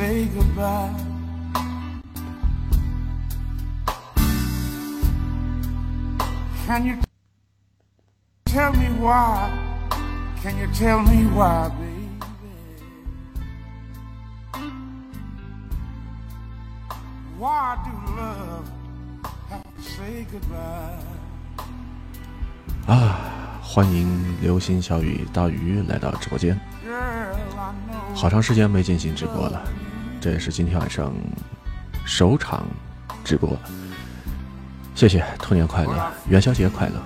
say goodbye? Can you tell me why? Can you tell me why, baby? Why do love have to say goodbye? 啊，欢迎流星小雨大鱼来到直播间。好长时间没进行直播了，这也是今天晚上首场直播。谢谢，兔年快乐，元宵节快乐。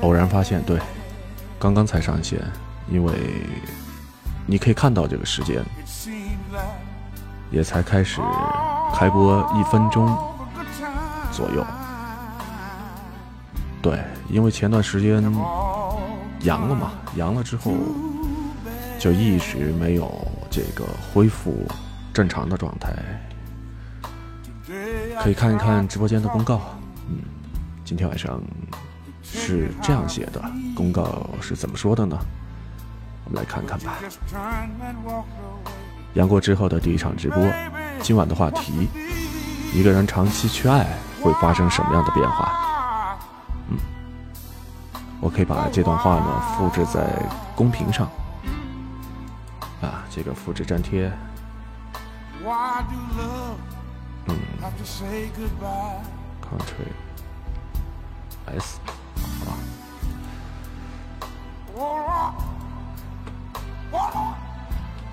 偶然发现，对，刚刚才上线，因为你可以看到这个时间，也才开始开播一分钟左右。对，因为前段时间阳了嘛，阳了之后就一直没有这个恢复正常的状态。可以看一看直播间的公告。嗯，今天晚上是这样写的，公告是怎么说的呢？我们来看看吧。阳过之后的第一场直播，今晚的话题：一个人长期缺爱会发生什么样的变化？嗯我可以把这段话呢复制在公屏上。啊，这个复制粘贴 goodbye? Country S 啊，Oh, Lord. Oh, Lord.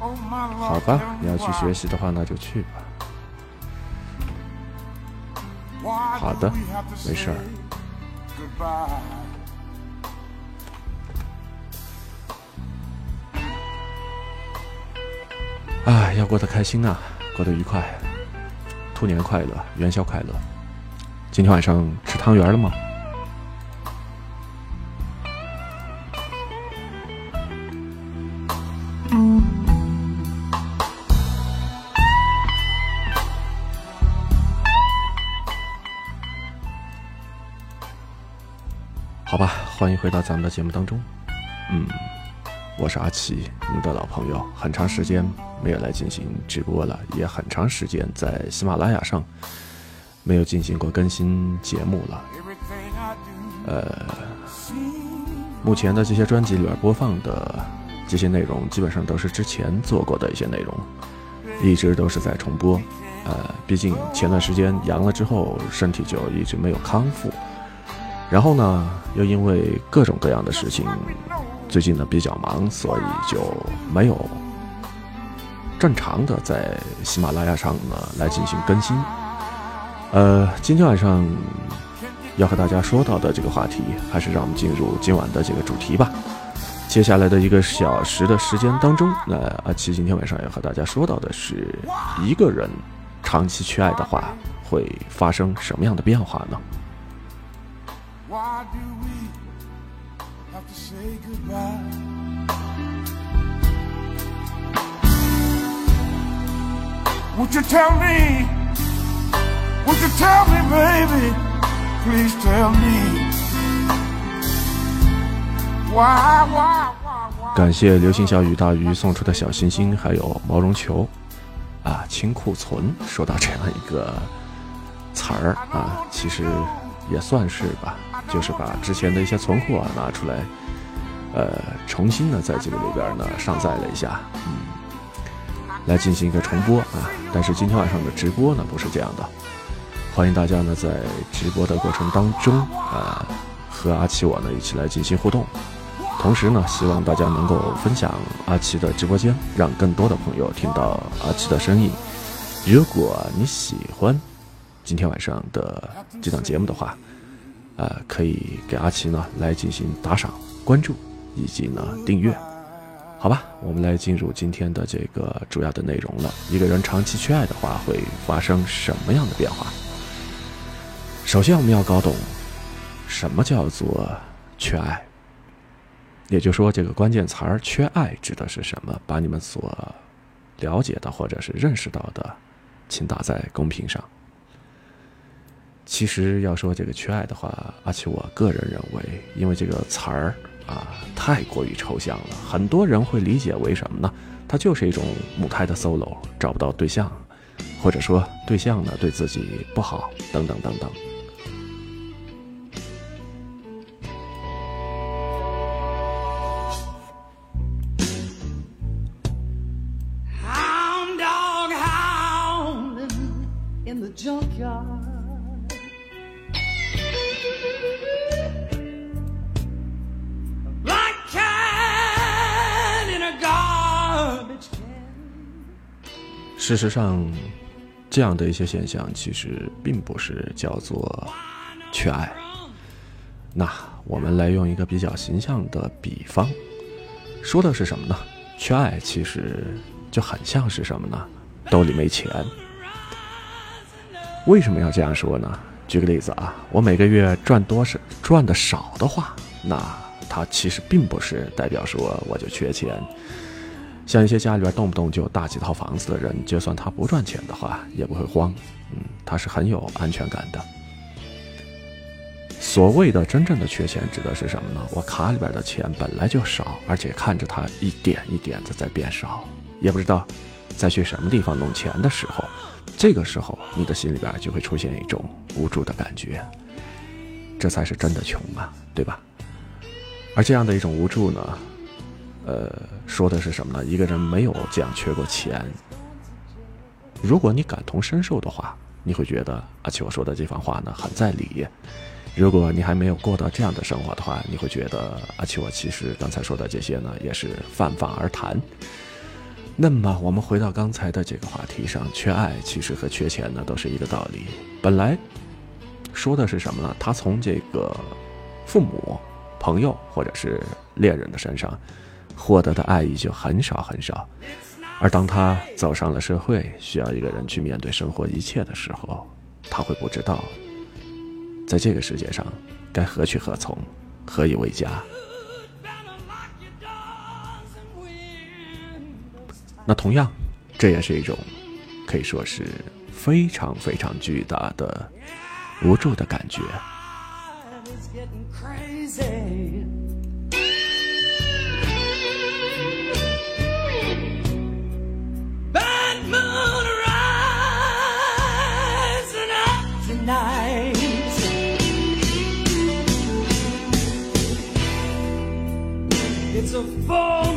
Oh, my Lord. 好吧你要去学习的话，那就去吧。好的没事儿啊，要过得开心啊、过得愉快，兔年快乐，元宵快乐。今天晚上吃汤圆了吗？好吧，欢迎回到咱们的节目当中。嗯，我是阿奇，你们的老朋友，很长时间没有来进行直播了，也很长时间在喜马拉雅上没有进行过更新节目了。Do 目前的这些专辑里边播放的这些内容，基本上都是之前做过的一些内容，一直都是在重播。呃，毕竟前段时间阳了之后，身体就一直没有康复，然后呢，又因为各种各样的事情，最近呢比较忙，所以就没有正常的在喜马拉雅上呢来进行更新。呃，今天晚上要和大家说到的这个话题，还是让我们进入今晚的这个主题吧。接下来的一个小时的时间当中，那阿奇今天晚上要和大家说到的是，一个人长期缺爱的话，会发生什么样的变化呢？Have to say goodbye? Would you tell me? Would you tell me, baby? Please tell me. Why, why, 感谢流星小雨大鱼送出的小心心，还有毛绒球，啊，清库存。说到这样一个词儿啊，其实也算是吧，就是把之前的一些存货啊拿出来，呃，重新的在这个里边呢上载了一下，嗯，来进行一个重播啊。但是今天晚上的直播呢不是这样的，欢迎大家呢在直播的过程当中啊，和阿奇我呢一起来进行互动。同时呢，希望大家能够分享阿奇的直播间，让更多的朋友听到阿奇的声音。如果你喜欢今天晚上的这档节目的话，呃，可以给阿奇呢来进行打赏、关注以及呢订阅。好吧，我们来进入今天的这个主要的内容了。一个人长期缺爱的话，会发生什么样的变化？首先，我们要搞懂什么叫做缺爱。也就是说，这个关键词儿“缺爱”指的是什么？把你们所了解的或者是认识到的，请打在公屏上。其实要说这个缺爱的话，而且我个人认为，因为这个词儿啊太过于抽象了，很多人会理解为什么呢？它就是一种母胎的 solo，找不到对象，或者说对象呢对自己不好，等等等等。事实上，这样的一些现象其实并不是叫做缺爱。那我们来用一个比较形象的比方，说的是什么呢？缺爱其实就很像是什么呢？兜里没钱。为什么要这样说呢？举个例子啊，我每个月赚多少赚的少的话，那它其实并不是代表说我就缺钱。像一些家里边动不动就大几套房子的人，就算他不赚钱的话，也不会慌，嗯，他是很有安全感的。所谓的真正的缺钱，指的是什么呢？我卡里边的钱本来就少，而且看着它一点一点的在变少，也不知道再去什么地方弄钱的时候，这个时候你的心里边就会出现一种无助的感觉，这才是真的穷啊，对吧？而这样的一种无助呢？呃，说的是什么呢？一个人没有这样缺过钱。如果你感同身受的话，你会觉得阿奇我说的这番话呢很在理。如果你还没有过到这样的生活的话，你会觉得阿奇我其实刚才说的这些呢也是泛泛而谈。那么我们回到刚才的这个话题上，缺爱其实和缺钱呢都是一个道理。本来说的是什么呢？他从这个父母、朋友或者是恋人的身上。获得的爱意就很少很少，而当他走上了社会，需要一个人去面对生活一切的时候，他会不知道，在这个世界上该何去何从，何以为家。那同样，这也是一种可以说是非常非常巨大的无助的感觉。It's a full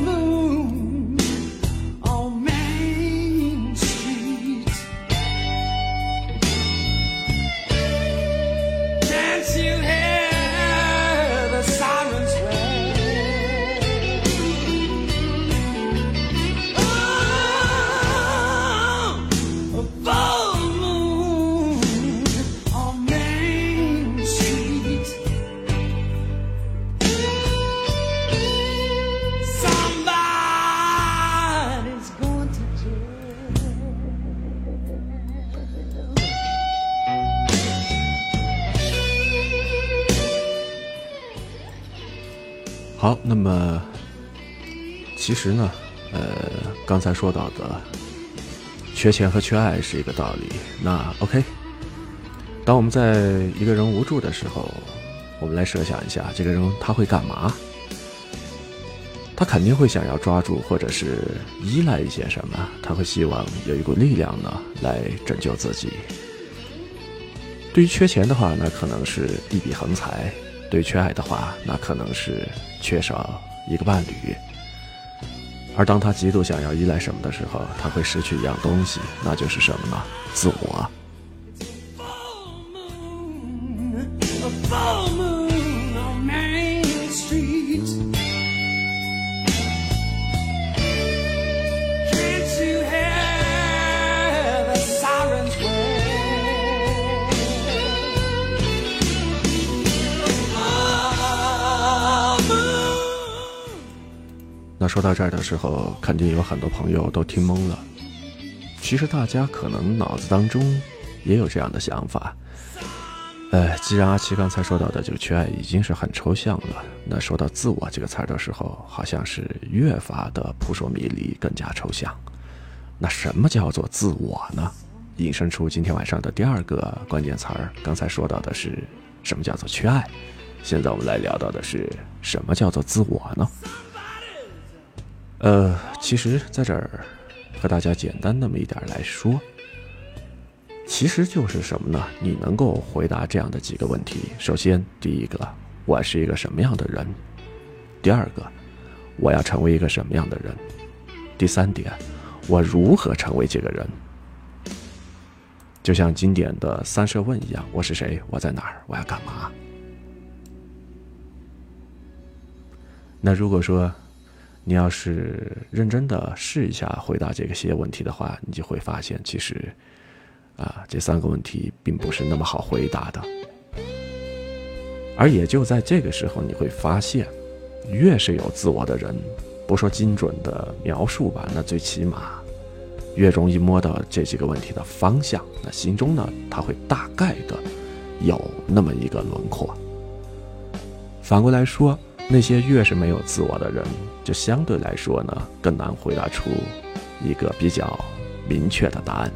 好，那么其实呢，呃，刚才说到的缺钱和缺爱是一个道理。那 OK，当我们在一个人无助的时候，我们来设想一下，这个人他会干嘛？他肯定会想要抓住或者是依赖一些什么，他会希望有一股力量呢来拯救自己。对于缺钱的话，那可能是一笔横财；对缺爱的话，那可能是缺少一个伴侣。而当他极度想要依赖什么的时候，他会失去一样东西，那就是什么呢？自我。说到这儿的时候，肯定有很多朋友都听懵了。其实大家可能脑子当中也有这样的想法。呃，既然阿奇刚才说到的这个缺爱已经是很抽象了，那说到自我这个词儿的时候，好像是越发的扑朔迷离，更加抽象。那什么叫做自我呢？引申出今天晚上的第二个关键词儿。刚才说到的是什么叫做缺爱，现在我们来聊到的是什么叫做自我呢？呃，其实在这儿和大家简单那么一点来说，其实就是什么呢？你能够回答这样的几个问题：首先，第一个，我是一个什么样的人？第二个，我要成为一个什么样的人？第三点，我如何成为这个人？就像经典的三设问一样：我是谁？我在哪儿？我要干嘛？那如果说你要是认真的试一下回答这些问题的话，你就会发现，其实啊，这三个问题并不是那么好回答的。而也就在这个时候，你会发现，越是有自我的人，不说精准的描述吧，那最起码越容易摸到这几个问题的方向。那心中呢，他会大概的有那么一个轮廓。反过来说。那些越是没有自我的人，就相对来说呢，更难回答出一个比较明确的答案。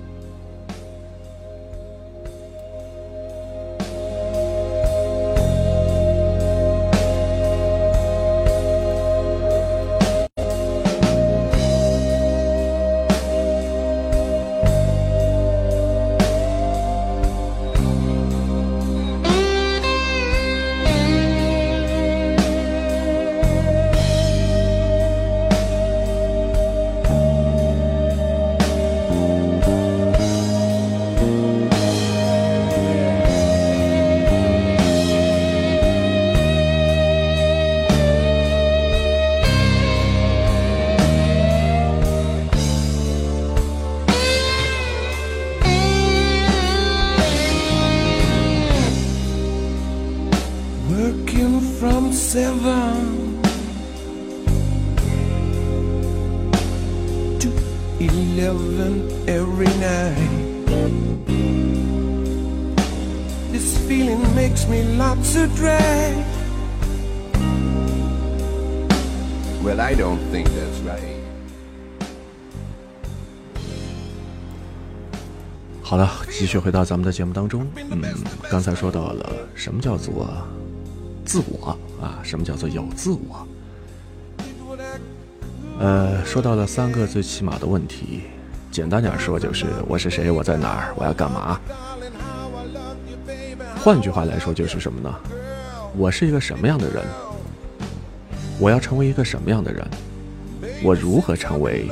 续回到咱们的节目当中。嗯，刚才说到了什么叫做自我啊？什么叫做有自我？呃，说到了三个最起码的问题。简单点说，就是我是谁？我在哪儿？我要干嘛？换句话来说，就是什么呢？我是一个什么样的人？我要成为一个什么样的人？我如何成为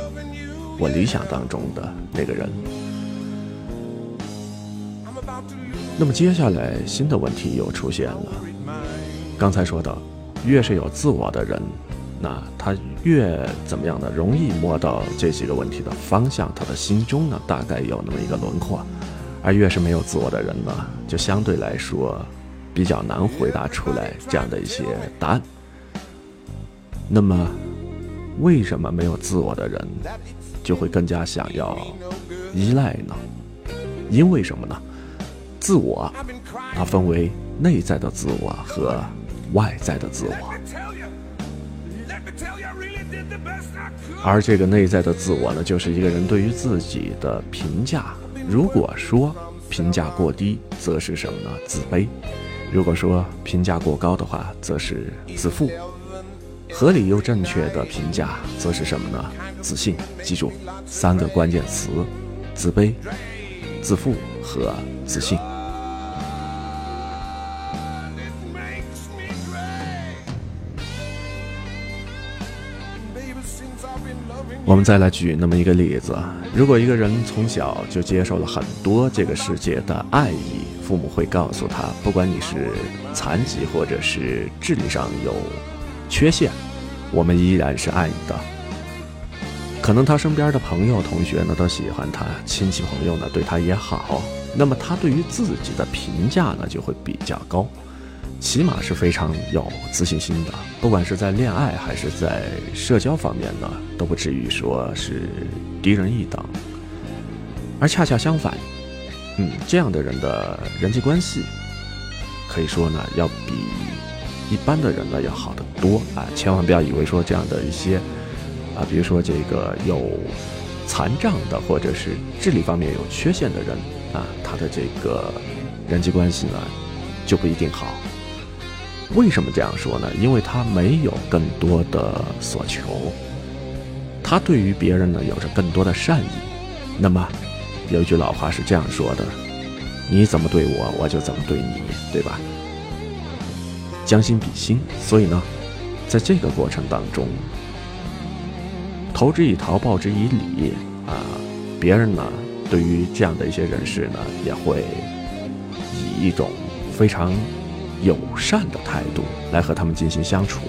我理想当中的那个人？那么接下来新的问题又出现了。刚才说到，越是有自我的人，那他越怎么样呢？容易摸到这几个问题的方向，他的心中呢大概有那么一个轮廓。而越是没有自我的人呢，就相对来说比较难回答出来这样的一些答案。那么，为什么没有自我的人就会更加想要依赖呢？因为什么呢？自我，它分为内在的自我和外在的自我，而这个内在的自我呢，就是一个人对于自己的评价。如果说评价过低，则是什么呢？自卑；如果说评价过高的话，则是自负。合理又正确的评价，则是什么呢？自信。记住三个关键词：自卑、自负和自信。我们再来举那么一个例子：如果一个人从小就接受了很多这个世界的爱意，父母会告诉他，不管你是残疾或者是智力上有缺陷，我们依然是爱你的。可能他身边的朋友、同学呢都喜欢他，亲戚朋友呢对他也好，那么他对于自己的评价呢就会比较高。起码是非常有自信心的，不管是在恋爱还是在社交方面呢，都不至于说是低人一等。而恰恰相反，嗯，这样的人的人际关系，可以说呢，要比一般的人呢要好得多啊！千万不要以为说这样的一些啊，比如说这个有残障的或者是智力方面有缺陷的人啊，他的这个人际关系呢就不一定好。为什么这样说呢？因为他没有更多的所求，他对于别人呢有着更多的善意。那么有一句老话是这样说的：“你怎么对我，我就怎么对你，对吧？”将心比心，所以呢，在这个过程当中，投之以桃，报之以李啊，别人呢对于这样的一些人士呢，也会以一种非常。友善的态度来和他们进行相处。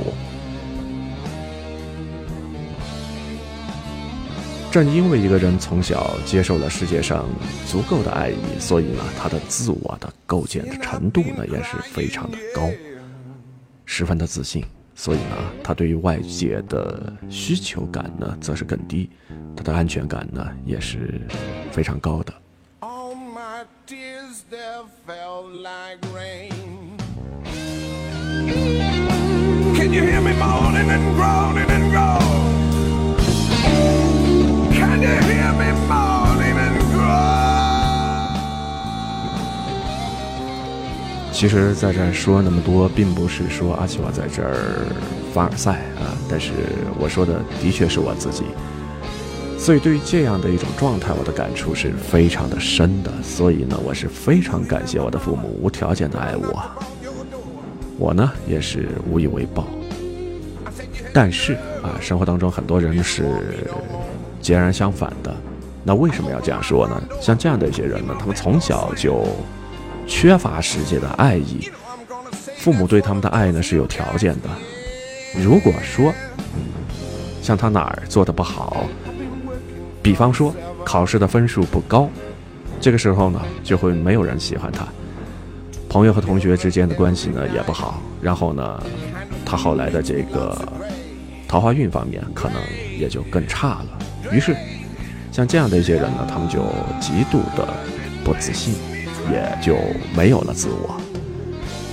正因为一个人从小接受了世界上足够的爱意，所以呢，他的自我的构建的程度呢也是非常的高，十分的自信。所以呢，他对于外界的需求感呢则是更低，他的安全感呢也是非常高的。其实，在这儿说那么多，并不是说阿奇瓦在这儿凡尔赛啊，但是我说的的确是我自己。所以，对于这样的一种状态，我的感触是非常的深的。所以呢，我是非常感谢我的父母无条件的爱我。我呢，也是无以为报。但是啊，生活当中很多人是截然相反的。那为什么要这样说呢？像这样的一些人呢，他们从小就。缺乏世界的爱意，父母对他们的爱呢是有条件的。如果说像他哪儿做的不好，比方说考试的分数不高，这个时候呢就会没有人喜欢他，朋友和同学之间的关系呢也不好，然后呢他后来的这个桃花运方面可能也就更差了。于是像这样的一些人呢，他们就极度的不自信。也就没有了自我。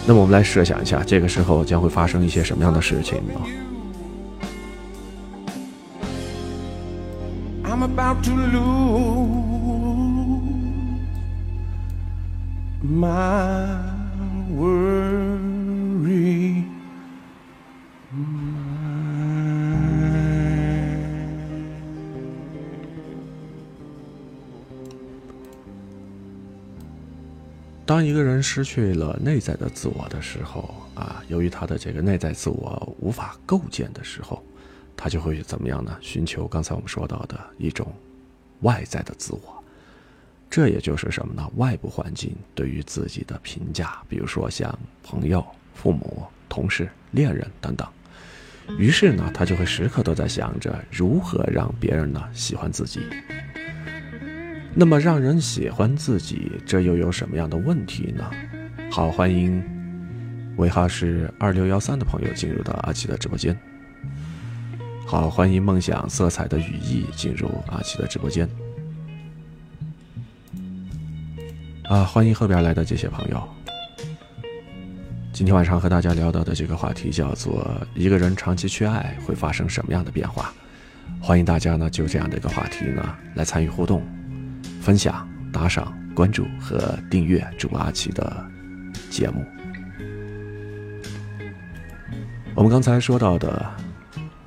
那么我们来设想一下，这个时候将会发生一些什么样的事情呢？当一个人失去了内在的自我的时候，啊，由于他的这个内在自我无法构建的时候，他就会怎么样呢？寻求刚才我们说到的一种外在的自我，这也就是什么呢？外部环境对于自己的评价，比如说像朋友、父母、同事、恋人等等。于是呢，他就会时刻都在想着如何让别人呢喜欢自己。那么让人喜欢自己，这又有什么样的问题呢？好，欢迎尾号是二六幺三的朋友进入到阿奇的直播间。好，欢迎梦想色彩的羽翼进入阿奇的直播间。啊，欢迎后边来的这些朋友。今天晚上和大家聊到的这个话题叫做一个人长期缺爱会发生什么样的变化？欢迎大家呢就这样的一个话题呢来参与互动。分享、打赏、关注和订阅主阿奇的节目。我们刚才说到的，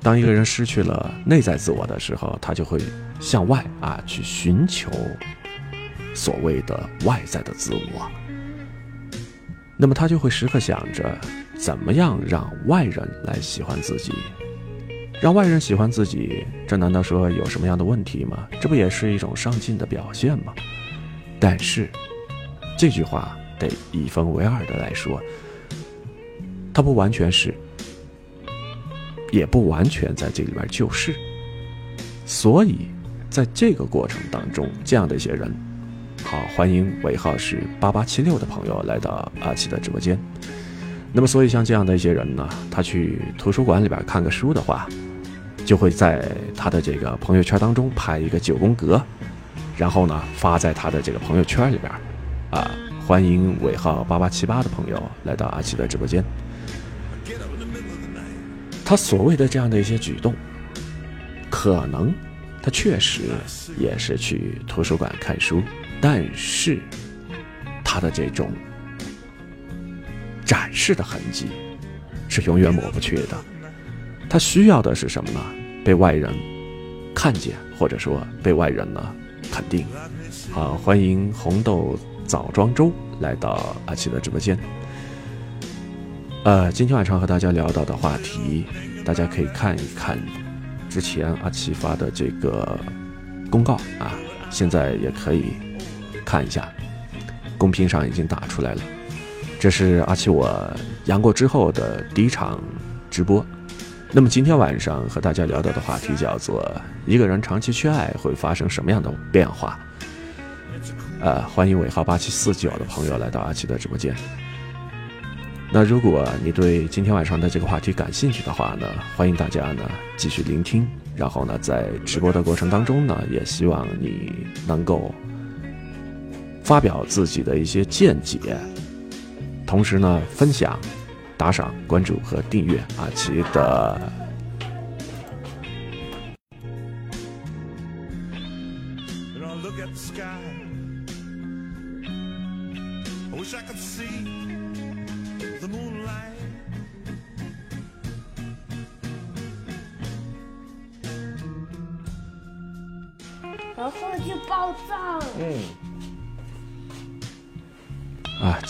当一个人失去了内在自我的时候，他就会向外啊去寻求所谓的外在的自我。那么他就会时刻想着，怎么样让外人来喜欢自己。让外人喜欢自己，这难道说有什么样的问题吗？这不也是一种上进的表现吗？但是，这句话得一分为二的来说，它不完全是，也不完全在这里边就是。所以，在这个过程当中，这样的一些人，好，欢迎尾号是八八七六的朋友来到阿奇的直播间。那么，所以像这样的一些人呢，他去图书馆里边看个书的话。就会在他的这个朋友圈当中拍一个九宫格，然后呢发在他的这个朋友圈里边，啊，欢迎尾号八八七八的朋友来到阿奇的直播间。他所谓的这样的一些举动，可能他确实也是去图书馆看书，但是他的这种展示的痕迹是永远抹不去的。他需要的是什么呢？被外人看见，或者说被外人呢肯定。好，欢迎红豆枣庄粥来到阿奇的直播间。呃，今天晚上和大家聊到的话题，大家可以看一看之前阿奇发的这个公告啊，现在也可以看一下，公屏上已经打出来了。这是阿奇我阳过之后的第一场直播。那么今天晚上和大家聊到的话题叫做一个人长期缺爱会发生什么样的变化？呃，欢迎尾号八七四九的朋友来到阿奇的直播间。那如果你对今天晚上的这个话题感兴趣的话呢，欢迎大家呢继续聆听。然后呢，在直播的过程当中呢，也希望你能够发表自己的一些见解，同时呢，分享、打赏、关注和订阅阿奇的。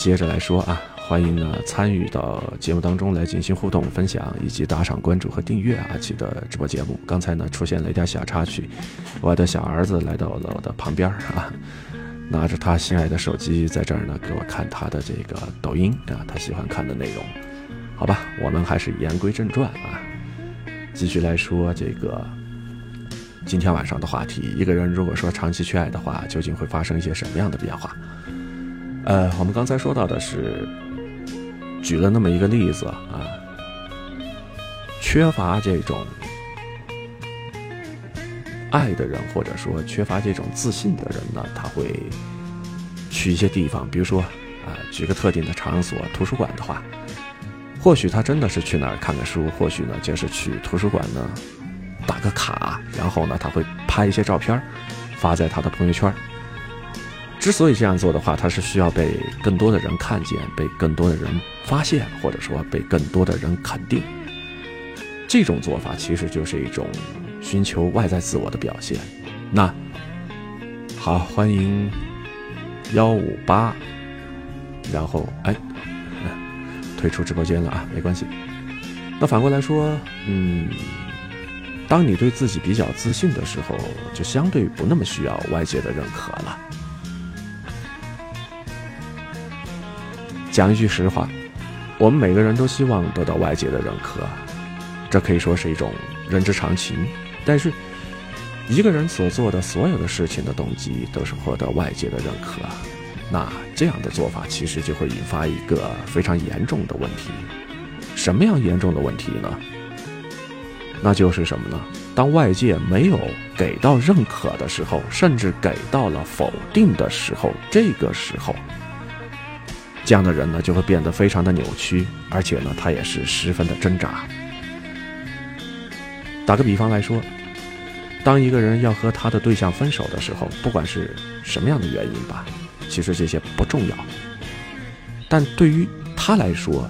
接着来说啊，欢迎呢参与到节目当中来进行互动、分享以及打赏、关注和订阅阿奇的直播节目。刚才呢出现了一点小插曲，我的小儿子来到了我的旁边啊，拿着他心爱的手机在这儿呢给我看他的这个抖音啊，他喜欢看的内容。好吧，我们还是言归正传啊，继续来说这个今天晚上的话题：一个人如果说长期缺爱的话，究竟会发生一些什么样的变化？呃，我们刚才说到的是，举了那么一个例子啊，缺乏这种爱的人，或者说缺乏这种自信的人呢，他会去一些地方，比如说啊，举个特定的场所，图书馆的话，或许他真的是去那儿看个书，或许呢就是去图书馆呢打个卡，然后呢他会拍一些照片发在他的朋友圈。之所以这样做的话，他是需要被更多的人看见，被更多的人发现，或者说被更多的人肯定。这种做法其实就是一种寻求外在自我的表现。那好，欢迎幺五八，然后哎，退出直播间了啊，没关系。那反过来说，嗯，当你对自己比较自信的时候，就相对不那么需要外界的认可了。讲一句实话，我们每个人都希望得到外界的认可，这可以说是一种人之常情。但是，一个人所做的所有的事情的动机都是获得外界的认可，那这样的做法其实就会引发一个非常严重的问题。什么样严重的问题呢？那就是什么呢？当外界没有给到认可的时候，甚至给到了否定的时候，这个时候。这样的人呢，就会变得非常的扭曲，而且呢，他也是十分的挣扎。打个比方来说，当一个人要和他的对象分手的时候，不管是什么样的原因吧，其实这些不重要。但对于他来说，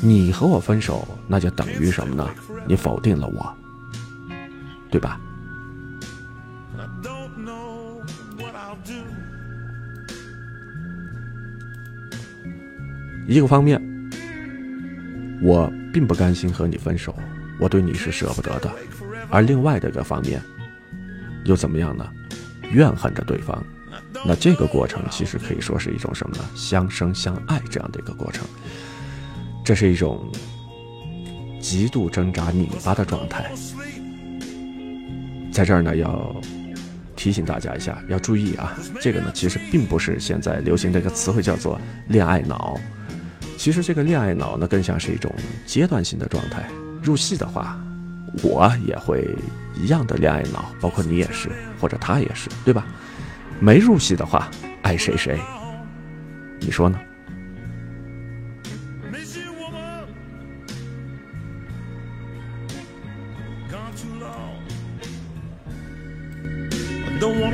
你和我分手，那就等于什么呢？你否定了我，对吧？一个方面，我并不甘心和你分手，我对你是舍不得的；而另外的一个方面，又怎么样呢？怨恨着对方，那这个过程其实可以说是一种什么呢？相生相爱这样的一个过程，这是一种极度挣扎拧巴的状态。在这儿呢，要提醒大家一下，要注意啊，这个呢，其实并不是现在流行的一个词汇，叫做恋爱脑。其实这个恋爱脑呢，更像是一种阶段性的状态。入戏的话，我也会一样的恋爱脑，包括你也是，或者他也是，对吧？没入戏的话，爱谁谁，你说呢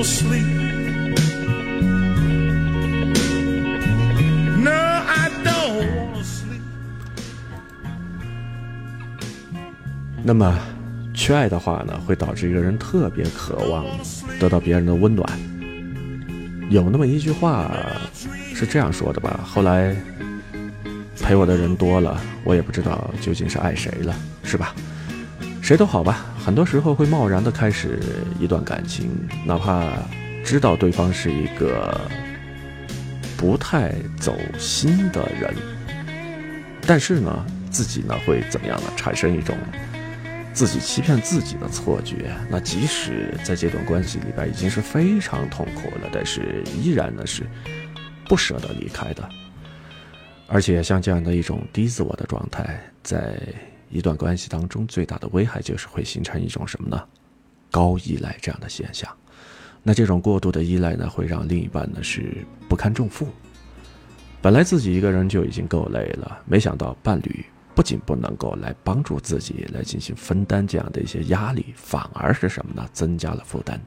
？sleep. 那么，缺爱的话呢，会导致一个人特别渴望得到别人的温暖。有那么一句话是这样说的吧？后来陪我的人多了，我也不知道究竟是爱谁了，是吧？谁都好吧，很多时候会贸然的开始一段感情，哪怕知道对方是一个不太走心的人，但是呢，自己呢会怎么样呢？产生一种自己欺骗自己的错觉。那即使在这段关系里边已经是非常痛苦了，但是依然呢是不舍得离开的。而且像这样的一种低自我的状态，在一段关系当中最大的危害就是会形成一种什么呢？高依赖这样的现象。那这种过度的依赖呢，会让另一半呢是不堪重负。本来自己一个人就已经够累了，没想到伴侣不仅不能够来帮助自己来进行分担这样的一些压力，反而是什么呢？增加了负担。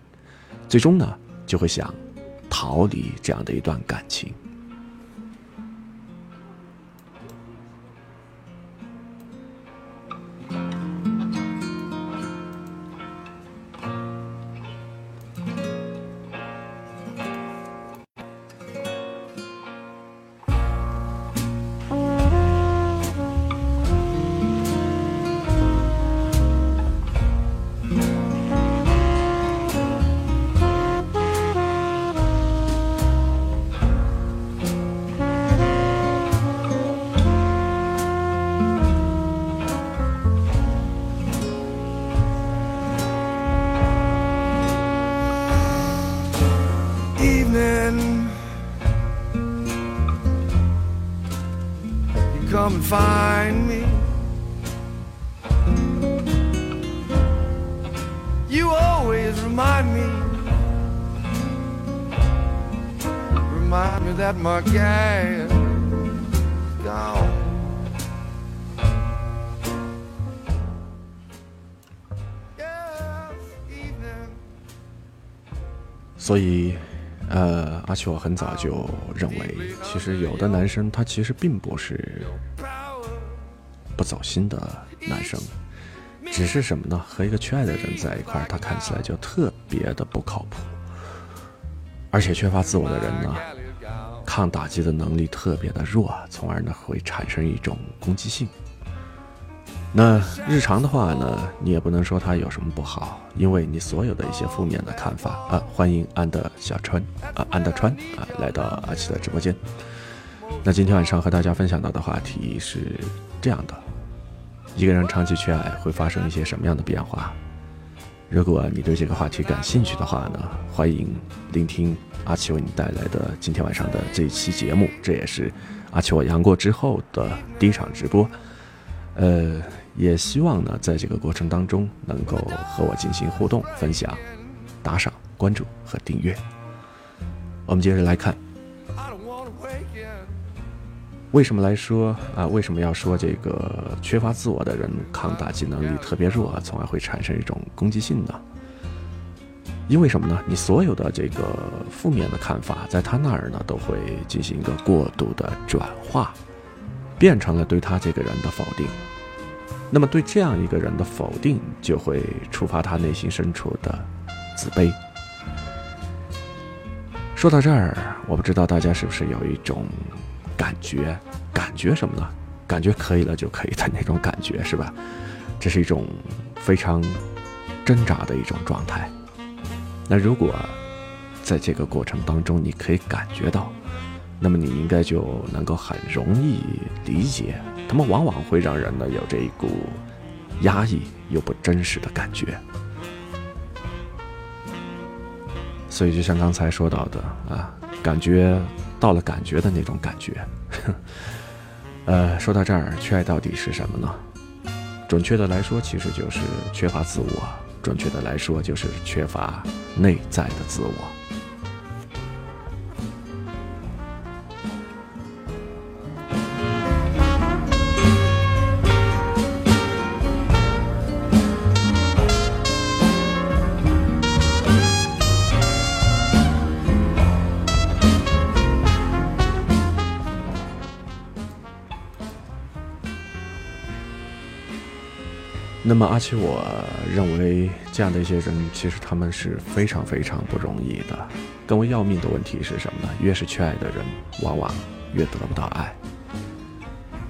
最终呢，就会想逃离这样的一段感情。呃，阿秋很早就认为，其实有的男生他其实并不是不走心的男生，只是什么呢？和一个缺爱的人在一块，他看起来就特别的不靠谱，而且缺乏自我的人呢，抗打击的能力特别的弱，从而呢会产生一种攻击性。那日常的话呢，你也不能说他有什么不好，因为你所有的一些负面的看法啊，欢迎安德小川啊，安德川啊，来到阿奇的直播间。那今天晚上和大家分享到的话题是这样的：一个人长期缺爱会发生一些什么样的变化？如果你对这个话题感兴趣的话呢，欢迎聆听阿奇为你带来的今天晚上的这一期节目，这也是阿奇我阳过之后的第一场直播。呃，也希望呢，在这个过程当中能够和我进行互动、分享、打赏、关注和订阅。我们接着来看，为什么来说啊？为什么要说这个缺乏自我的人抗打击能力特别弱，从而会产生一种攻击性呢？因为什么呢？你所有的这个负面的看法，在他那儿呢，都会进行一个过度的转化，变成了对他这个人的否定。那么对这样一个人的否定，就会触发他内心深处的自卑。说到这儿，我不知道大家是不是有一种感觉，感觉什么呢？感觉可以了就可以的那种感觉，是吧？这是一种非常挣扎的一种状态。那如果在这个过程当中，你可以感觉到，那么你应该就能够很容易理解，他们往往会让人呢有这一股压抑又不真实的感觉。所以就像刚才说到的啊，感觉到了感觉的那种感觉。呃，说到这儿，缺爱到底是什么呢？准确的来说，其实就是缺乏自我；准确的来说，就是缺乏内在的自我。那么阿奇，我认为这样的一些人，其实他们是非常非常不容易的。更为要命的问题是什么呢？越是缺爱的人，往往越得不到爱。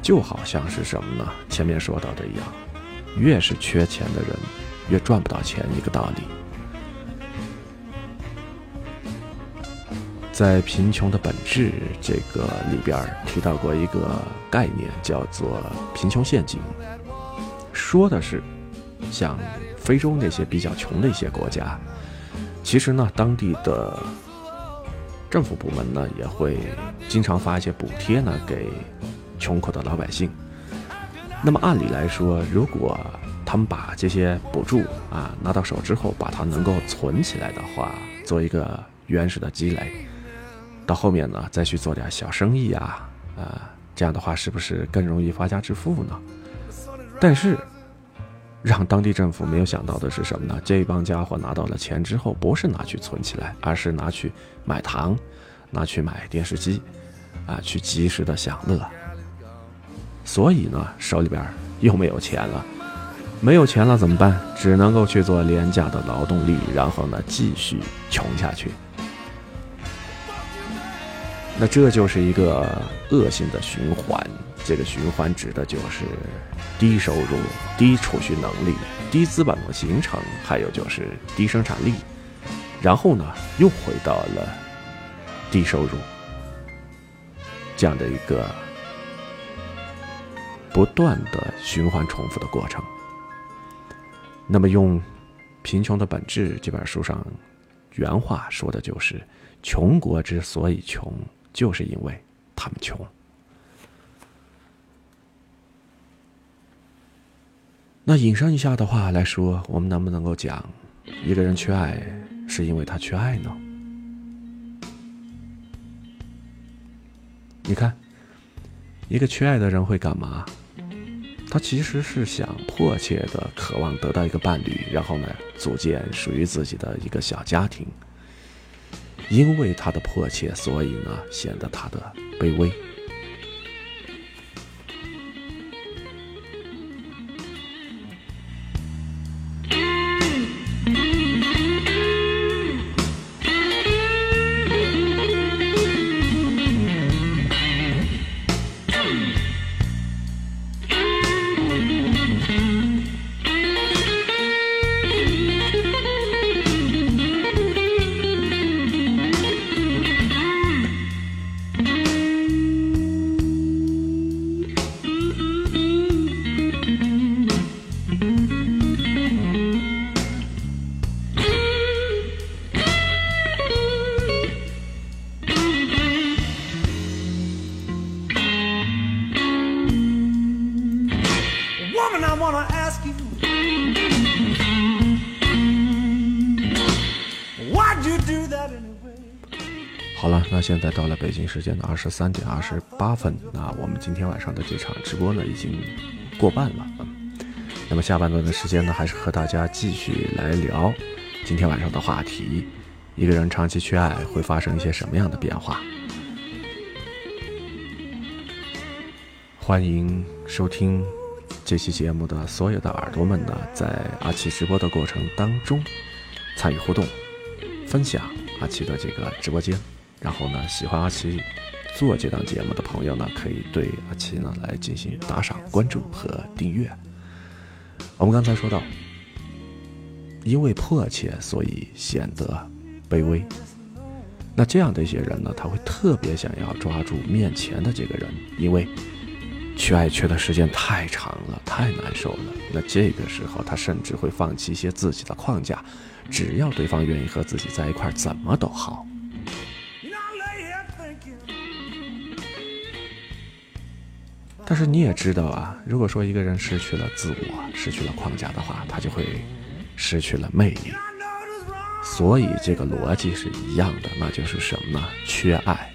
就好像是什么呢？前面说到的一样，越是缺钱的人，越赚不到钱，一个道理。在《贫穷的本质》这个里边提到过一个概念，叫做“贫穷陷阱”，说的是，像非洲那些比较穷的一些国家，其实呢，当地的政府部门呢也会经常发一些补贴呢给。穷苦的老百姓，那么按理来说，如果他们把这些补助啊拿到手之后，把它能够存起来的话，做一个原始的积累，到后面呢再去做点小生意啊，啊，这样的话是不是更容易发家致富呢？但是，让当地政府没有想到的是什么呢？这帮家伙拿到了钱之后，不是拿去存起来，而是拿去买糖，拿去买电视机，啊，去及时的享乐。所以呢，手里边又没有钱了，没有钱了怎么办？只能够去做廉价的劳动力，然后呢，继续穷下去。那这就是一个恶性的循环。这个循环指的就是低收入、低储蓄能力、低资本的形成，还有就是低生产力，然后呢，又回到了低收入这样的一个。不断的循环重复的过程。那么，用《贫穷的本质》这本书上原话说的就是：穷国之所以穷，就是因为他们穷。那引申一下的话来说，我们能不能够讲，一个人缺爱，是因为他缺爱呢？你看，一个缺爱的人会干嘛？他其实是想迫切的渴望得到一个伴侣，然后呢，组建属于自己的一个小家庭。因为他的迫切，所以呢，显得他的卑微。京时间的二十三点二十八分，那我们今天晚上的这场直播呢，已经过半了。那么下半段的时间呢，还是和大家继续来聊今天晚上的话题：一个人长期缺爱会发生一些什么样的变化？欢迎收听这期节目的所有的耳朵们呢，在阿奇直播的过程当中参与互动，分享阿奇的这个直播间。然后呢，喜欢阿奇做这档节目的朋友呢，可以对阿奇呢来进行打赏、关注和订阅。我们刚才说到，因为迫切，所以显得卑微。那这样的一些人呢，他会特别想要抓住面前的这个人，因为缺爱缺的时间太长了，太难受了。那这个时候，他甚至会放弃一些自己的框架，只要对方愿意和自己在一块，怎么都好。但是你也知道啊，如果说一个人失去了自我，失去了框架的话，他就会失去了魅力。所以这个逻辑是一样的，那就是什么呢？缺爱，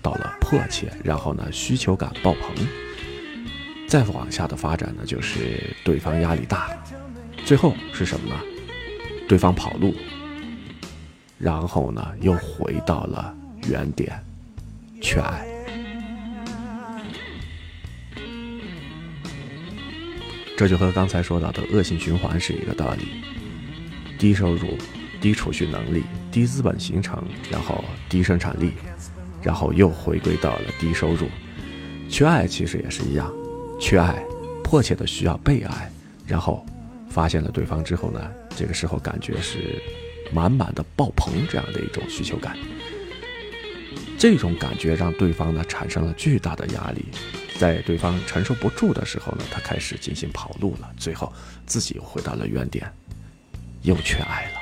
到了迫切，然后呢需求感爆棚，再往下的发展呢就是对方压力大，最后是什么呢？对方跑路，然后呢又回到了原点，缺爱。这就和刚才说到的恶性循环是一个道理：低收入、低储蓄能力、低资本形成，然后低生产力，然后又回归到了低收入。缺爱其实也是一样，缺爱，迫切的需要被爱，然后发现了对方之后呢，这个时候感觉是满满的爆棚这样的一种需求感。这种感觉让对方呢产生了巨大的压力。在对方承受不住的时候呢，他开始进行跑路了，最后自己又回到了原点，又缺爱了。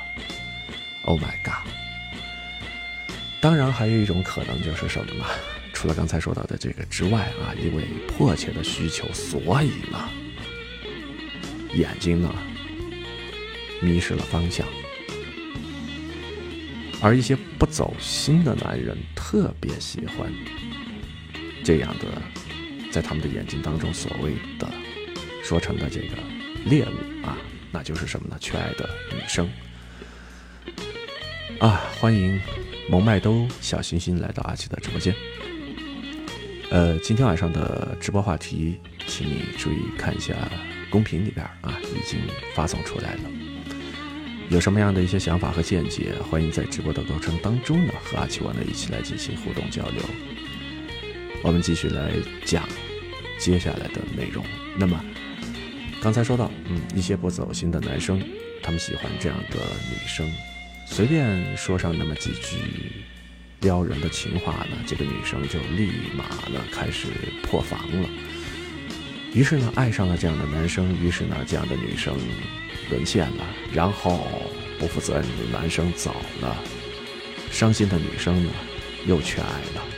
Oh my god！当然还有一种可能就是什么呢？除了刚才说到的这个之外啊，因为迫切的需求，所以呢，眼睛呢迷失了方向。而一些不走心的男人特别喜欢这样的。在他们的眼睛当中，所谓的说成的这个猎物啊，那就是什么呢？缺爱的女生啊！欢迎萌麦兜小星星来到阿奇的直播间。呃，今天晚上的直播话题，请你注意看一下公屏里边啊，已经发送出来了。有什么样的一些想法和见解，欢迎在直播的过程当中呢，和阿奇我呢一起来进行互动交流。我们继续来讲。接下来的内容，那么刚才说到，嗯，一些不走心的男生，他们喜欢这样的女生，随便说上那么几句撩人的情话呢，这个女生就立马呢开始破防了。于是呢，爱上了这样的男生，于是呢，这样的女生沦陷了，然后不负责任的男生走了，伤心的女生呢又缺爱了。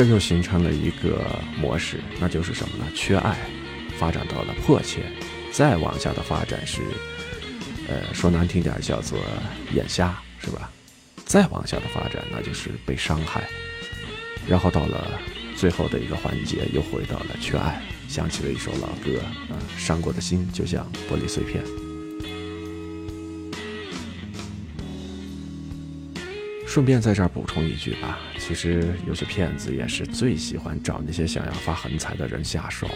这就形成了一个模式，那就是什么呢？缺爱，发展到了迫切，再往下的发展是，呃，说难听点叫做眼瞎，是吧？再往下的发展，那就是被伤害，然后到了最后的一个环节，又回到了缺爱，想起了一首老歌，啊，伤过的心就像玻璃碎片。顺便在这儿补充一句吧，其实有些骗子也是最喜欢找那些想要发横财的人下手，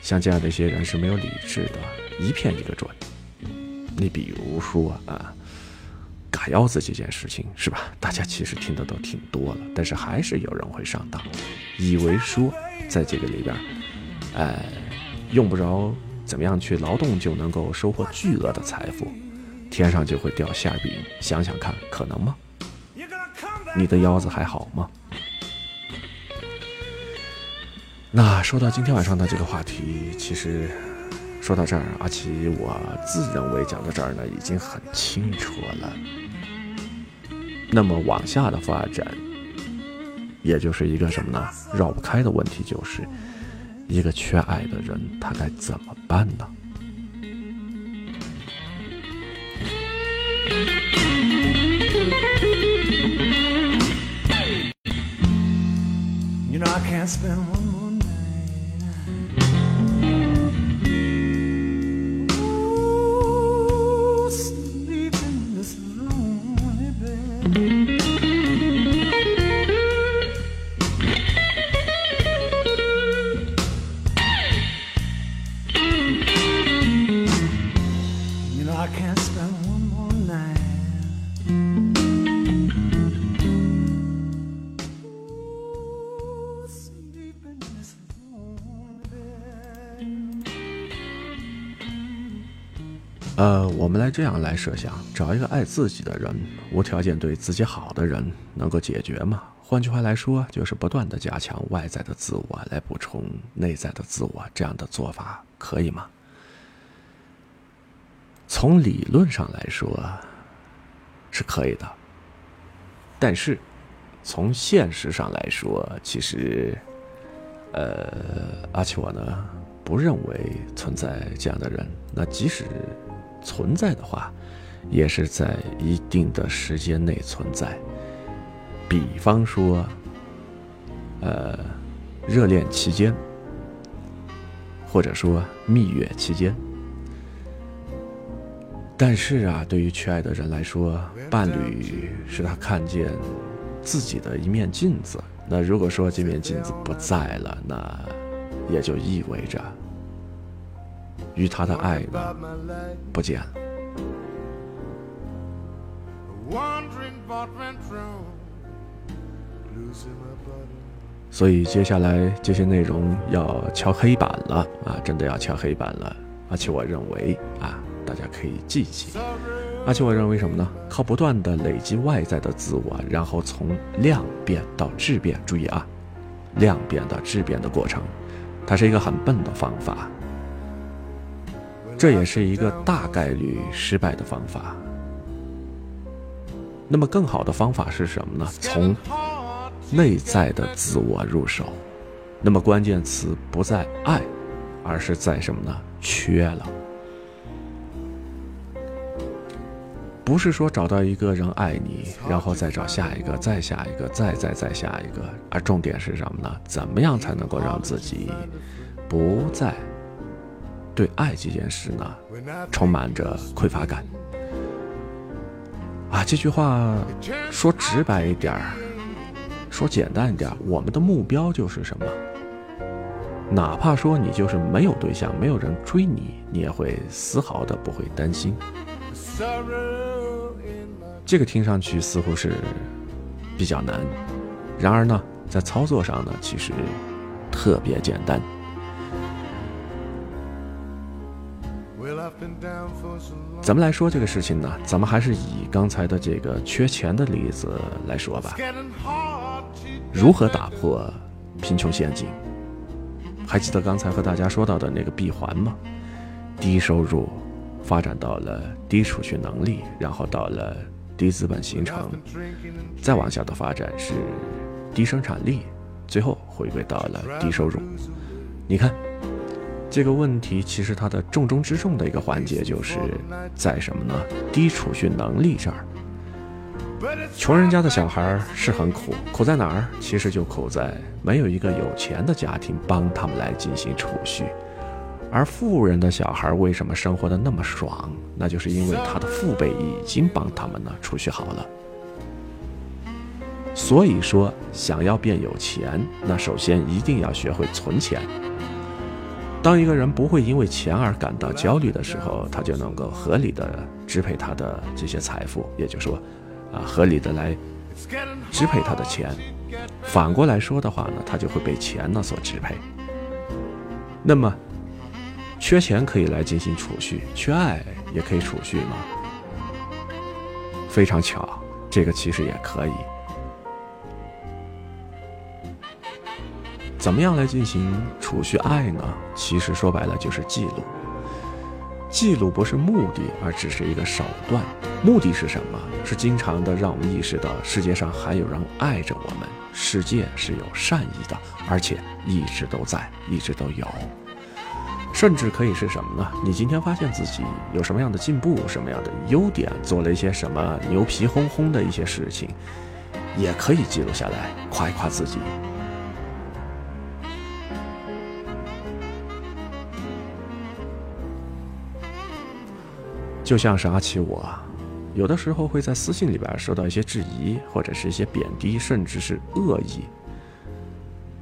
像这样的一些人是没有理智的，一骗一个准。你比如说啊，嘎腰子这件事情是吧？大家其实听的都挺多了，但是还是有人会上当，以为说在这个里边，呃，用不着怎么样去劳动就能够收获巨额的财富，天上就会掉馅饼。想想看，可能吗？你的腰子还好吗？那说到今天晚上的这个话题，其实说到这儿，阿奇我自认为讲到这儿呢，已经很清楚了。那么往下的发展，也就是一个什么呢？绕不开的问题，就是一个缺爱的人，他该怎么办呢 can't spend one more 这样来设想：找一个爱自己的人，无条件对自己好的人，能够解决吗？换句话来说，就是不断的加强外在的自我，来补充内在的自我，这样的做法可以吗？从理论上来说是可以的，但是从现实上来说，其实，呃，阿奇我呢不认为存在这样的人。那即使存在的话，也是在一定的时间内存在。比方说，呃，热恋期间，或者说蜜月期间。但是啊，对于缺爱的人来说，伴侣是他看见自己的一面镜子。那如果说这面镜子不在了，那也就意味着与他的爱呢不见了。所以接下来这些内容要敲黑板了啊，真的要敲黑板了。而且我认为啊，大家可以记记。而且我认为什么呢？靠不断的累积外在的自我，然后从量变到质变。注意啊，量变到质变的过程，它是一个很笨的方法。这也是一个大概率失败的方法。那么更好的方法是什么呢？从内在的自我入手。那么关键词不在爱，而是在什么呢？缺了。不是说找到一个人爱你，然后再找下一个，再下一个，再再再下一个。而重点是什么呢？怎么样才能够让自己不再对爱这件事呢充满着匮乏感？啊，这句话说直白一点儿，说简单一点儿，我们的目标就是什么？哪怕说你就是没有对象，没有人追你，你也会丝毫的不会担心。这个听上去似乎是比较难，然而呢，在操作上呢，其实特别简单。怎么来说这个事情呢？咱们还是以刚才的这个缺钱的例子来说吧。如何打破贫穷陷阱？还记得刚才和大家说到的那个闭环吗？低收入发展到了低储蓄能力，然后到了低资本形成，再往下的发展是低生产力，最后回归到了低收入。你看。这个问题其实它的重中之重的一个环节就是在什么呢？低储蓄能力这儿。穷人家的小孩是很苦，苦在哪儿？其实就苦在没有一个有钱的家庭帮他们来进行储蓄。而富人的小孩为什么生活的那么爽？那就是因为他的父辈已经帮他们呢储蓄好了。所以说，想要变有钱，那首先一定要学会存钱。当一个人不会因为钱而感到焦虑的时候，他就能够合理的支配他的这些财富，也就是说，啊，合理的来支配他的钱。反过来说的话呢，他就会被钱呢所支配。那么，缺钱可以来进行储蓄，缺爱也可以储蓄吗？非常巧，这个其实也可以。怎么样来进行储蓄爱呢？其实说白了就是记录。记录不是目的，而只是一个手段。目的是什么？是经常的让我们意识到世界上还有人爱着我们，世界是有善意的，而且一直都在，一直都有。甚至可以是什么呢？你今天发现自己有什么样的进步，什么样的优点，做了一些什么牛皮哄哄的一些事情，也可以记录下来，夸一夸自己。就像是阿奇我，有的时候会在私信里边收到一些质疑，或者是一些贬低，甚至是恶意。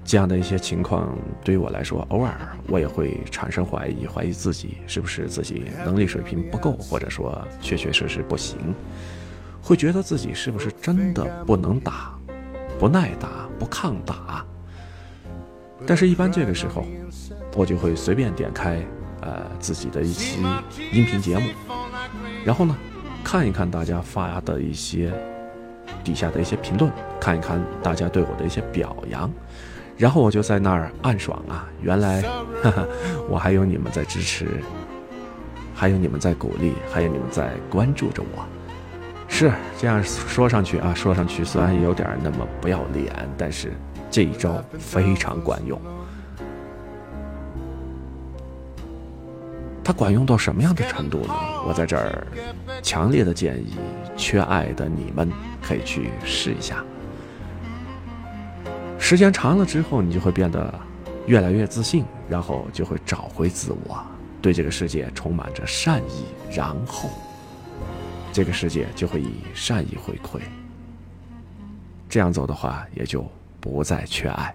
这样的一些情况，对于我来说，偶尔我也会产生怀疑，怀疑自己是不是自己能力水平不够，或者说确确实实不行，会觉得自己是不是真的不能打，不耐打，不抗打。但是，一般这个时候，我就会随便点开，呃，自己的一期音频节目。然后呢，看一看大家发的一些底下的一些评论，看一看大家对我的一些表扬，然后我就在那儿暗爽啊，原来 哈哈我还有你们在支持，还有你们在鼓励，还有你们在关注着我。是这样说上去啊，说上去虽然有点那么不要脸，但是这一招非常管用。它管用到什么样的程度呢？我在这儿强烈的建议，缺爱的你们可以去试一下。时间长了之后，你就会变得越来越自信，然后就会找回自我，对这个世界充满着善意，然后这个世界就会以善意回馈。这样走的话，也就不再缺爱。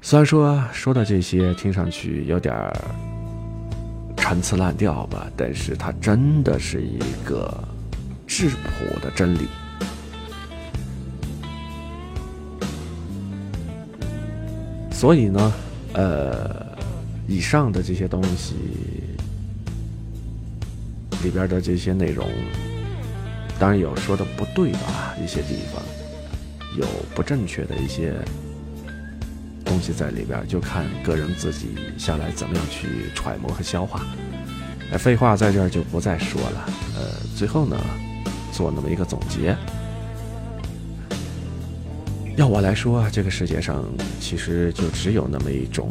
虽然说说的这些听上去有点儿陈词滥调吧，但是它真的是一个质朴的真理。所以呢，呃，以上的这些东西里边的这些内容，当然有说的不对吧，一些地方有不正确的一些。东西在里边，就看个人自己下来怎么样去揣摩和消化。哎，废话在这儿就不再说了。呃，最后呢，做那么一个总结。要我来说，这个世界上其实就只有那么一种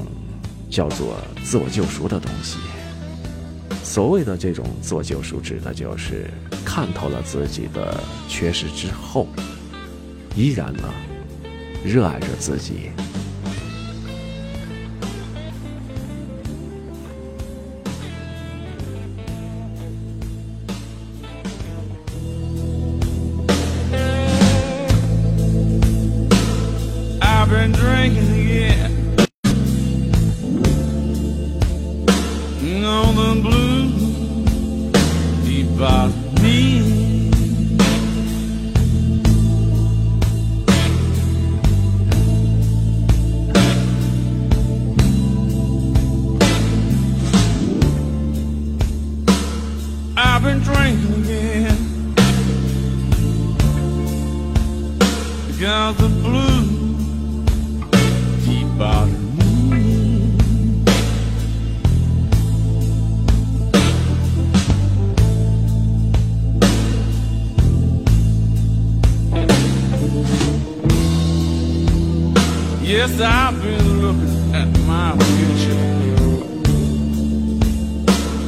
叫做自我救赎的东西。所谓的这种自我救赎，指的就是看透了自己的缺失之后，依然呢，热爱着自己。got the blues about me. Yes, I've been looking at my future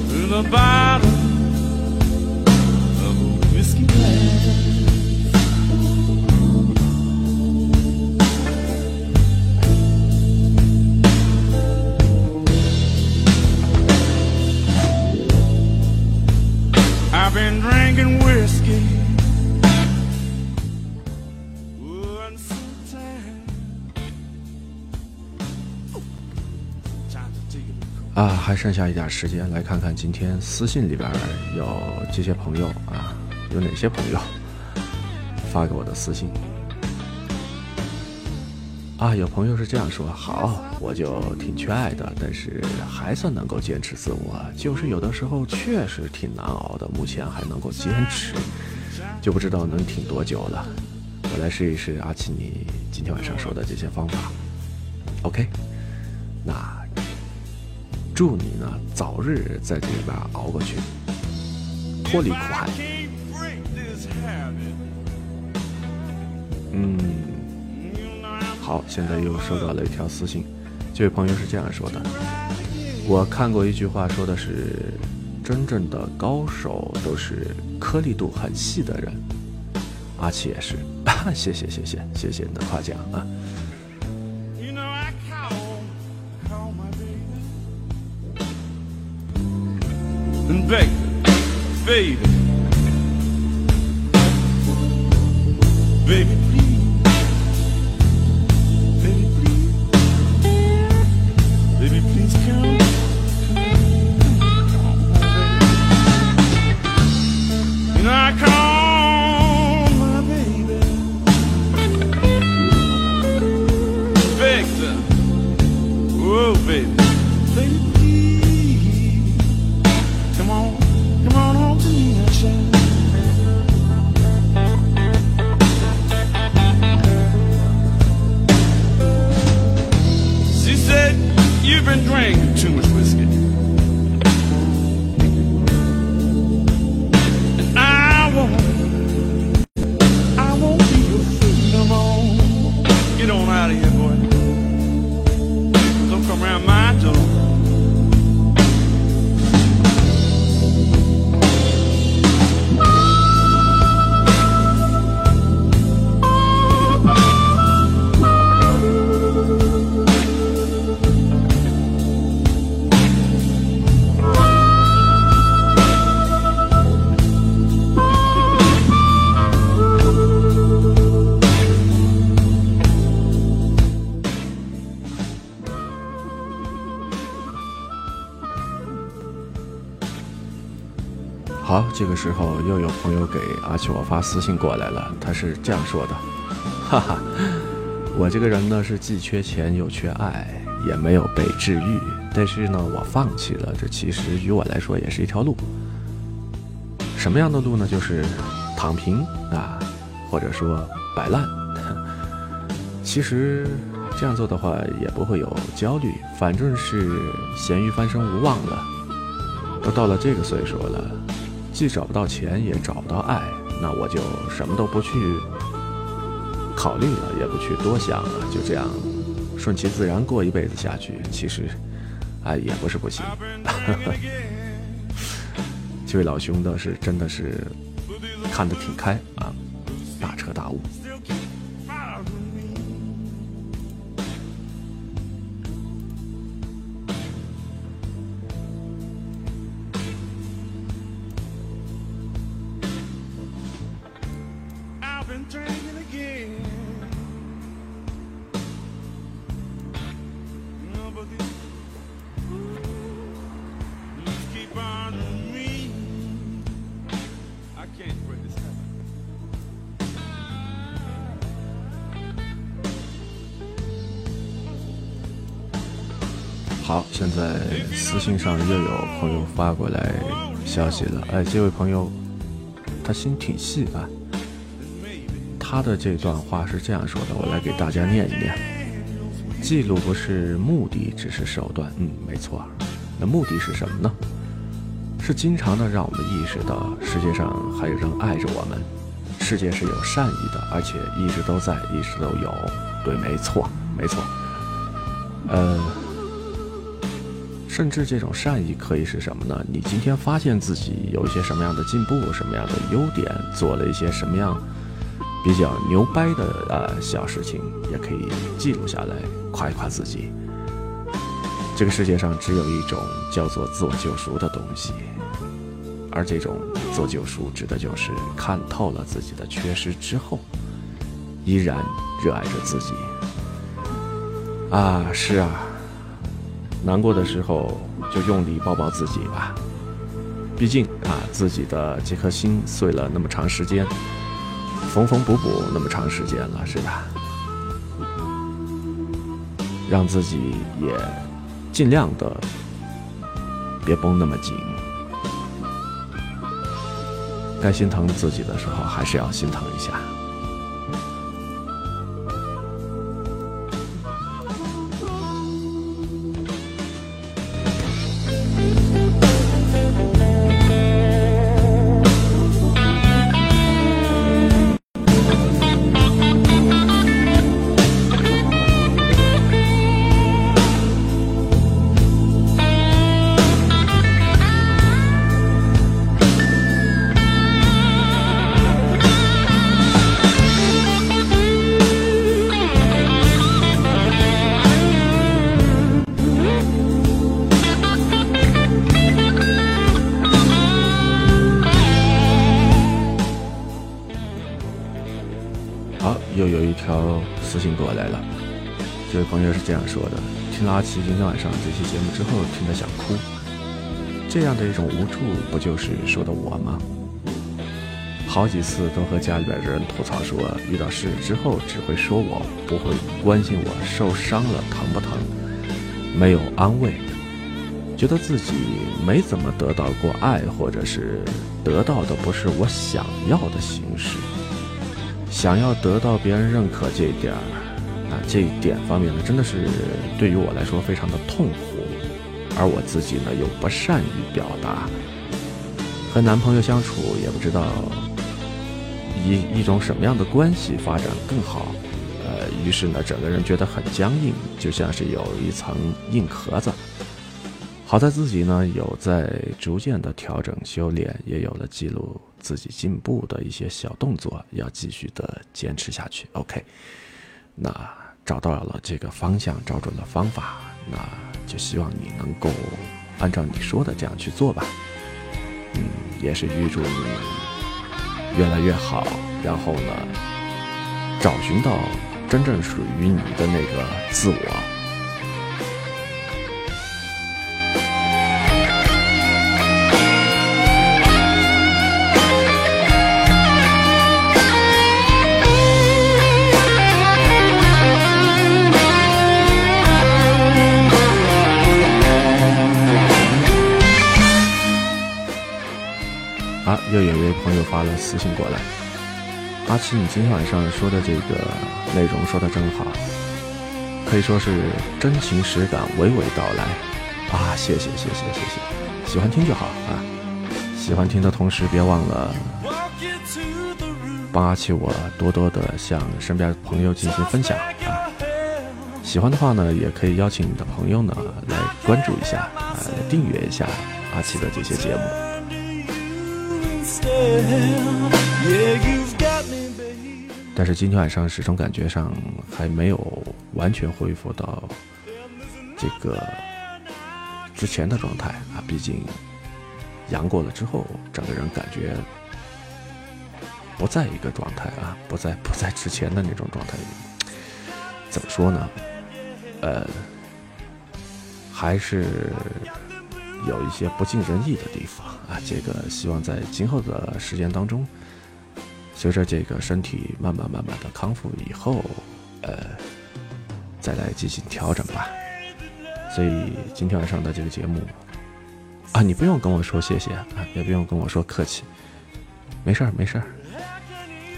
through the bottom. 还剩下一点时间，来看看今天私信里边有这些朋友啊，有哪些朋友发给我的私信？啊，有朋友是这样说：好，我就挺缺爱的，但是还算能够坚持自我，就是有的时候确实挺难熬的，目前还能够坚持，就不知道能挺多久了。我来试一试阿奇你今天晚上说的这些方法。OK，那。祝你呢早日在这里边熬过去，脱离苦海。嗯，好，现在又收到了一条私信，这位朋友是这样说的：我看过一句话，说的是真正的高手都是颗粒度很细的人。阿奇也是，谢谢谢谢谢谢你的夸奖啊。And baby, baby, baby, 这个时候又有朋友给阿秋发私信过来了，他是这样说的：哈哈，我这个人呢是既缺钱又缺爱，也没有被治愈，但是呢我放弃了，这其实于我来说也是一条路。什么样的路呢？就是躺平啊，或者说摆烂。其实这样做的话也不会有焦虑，反正是咸鱼翻身无望了。都到了这个岁数了，既找不到钱，也找不到爱，那我就什么都不去考虑了，也不去多想了，就这样顺其自然过一辈子下去。其实，哎，也不是不行。这位老兄倒是真的是看得挺开啊，大彻大悟。私信上又有朋友发过来消息了。哎，这位朋友，他心挺细啊。他的这段话是这样说的，我来给大家念一念：记录不是目的，只是手段。嗯，没错。那目的是什么呢？是经常的让我们意识到世界上还有人爱着我们，世界是有善意的，而且一直都在，一直都有。对，没错，没错。呃。甚至这种善意可以是什么呢？你今天发现自己有一些什么样的进步，什么样的优点，做了一些什么样比较牛掰的呃小事情，也可以记录下来，夸一夸自己。这个世界上只有一种叫做自我救赎的东西，而这种自我救赎指的就是看透了自己的缺失之后，依然热爱着自己。啊，是啊。难过的时候就用力抱抱自己吧，毕竟啊，自己的这颗心碎了那么长时间，缝缝补补那么长时间了，是吧？让自己也尽量的别绷那么紧，该心疼自己的时候还是要心疼一下。今天晚上这期节目之后听得想哭，这样的一种无助，不就是说的我吗？好几次都和家里边的人吐槽说，遇到事之后只会说我，不会关心我受伤了疼不疼，没有安慰，觉得自己没怎么得到过爱，或者是得到的不是我想要的形式，想要得到别人认可这点儿。啊，这一点方面呢，真的是对于我来说非常的痛苦，而我自己呢又不善于表达，和男朋友相处也不知道以一种什么样的关系发展更好，呃，于是呢整个人觉得很僵硬，就像是有一层硬壳子。好在自己呢有在逐渐的调整修炼，也有了记录自己进步的一些小动作，要继续的坚持下去。OK。那找到了这个方向，找准了方法，那就希望你能够按照你说的这样去做吧。嗯，也是预祝你越来越好，然后呢，找寻到真正属于你的那个自我。就发了私信过来。阿七，你今天晚上说的这个内容说的真好，可以说是真情实感娓娓道来啊！谢谢谢谢谢谢，喜欢听就好啊！喜欢听的同时，别忘了帮阿七我多多的向身边朋友进行分享啊！喜欢的话呢，也可以邀请你的朋友呢来关注一下啊，订阅一下阿七的这些节目。但是今天晚上始终感觉上还没有完全恢复到这个之前的状态啊，毕竟阳过了之后，整个人感觉不在一个状态啊，不在不在之前的那种状态。怎么说呢？呃，还是有一些不尽人意的地方啊。这个希望在今后的时间当中。随着这个身体慢慢慢慢的康复以后，呃，再来进行调整吧。所以今天晚上的这个节目，啊，你不用跟我说谢谢啊，也不用跟我说客气，没事儿没事儿。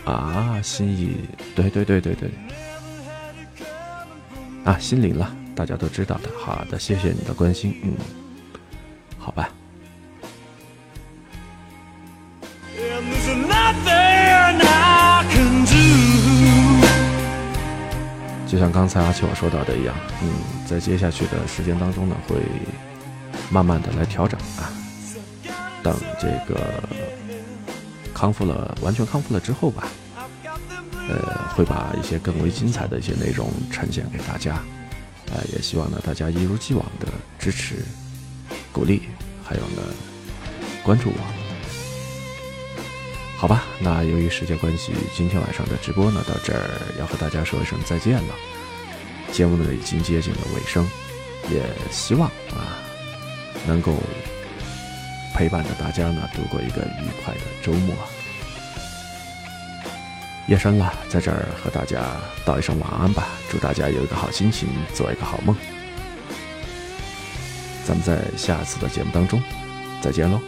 啊，心意，对对对对对，啊，心领了，大家都知道的。好的，谢谢你的关心，嗯，好吧。就像刚才阿七我说到的一样，嗯，在接下去的时间当中呢，会慢慢的来调整啊。等这个康复了，完全康复了之后吧，呃，会把一些更为精彩的一些内容呈现给大家。呃，也希望呢大家一如既往的支持、鼓励，还有呢关注我。好吧，那由于时间关系，今天晚上的直播呢到这儿要和大家说一声再见了。节目呢已经接近了尾声，也希望啊能够陪伴着大家呢度过一个愉快的周末。夜深了，在这儿和大家道一声晚安吧，祝大家有一个好心情，做一个好梦。咱们在下次的节目当中再见喽。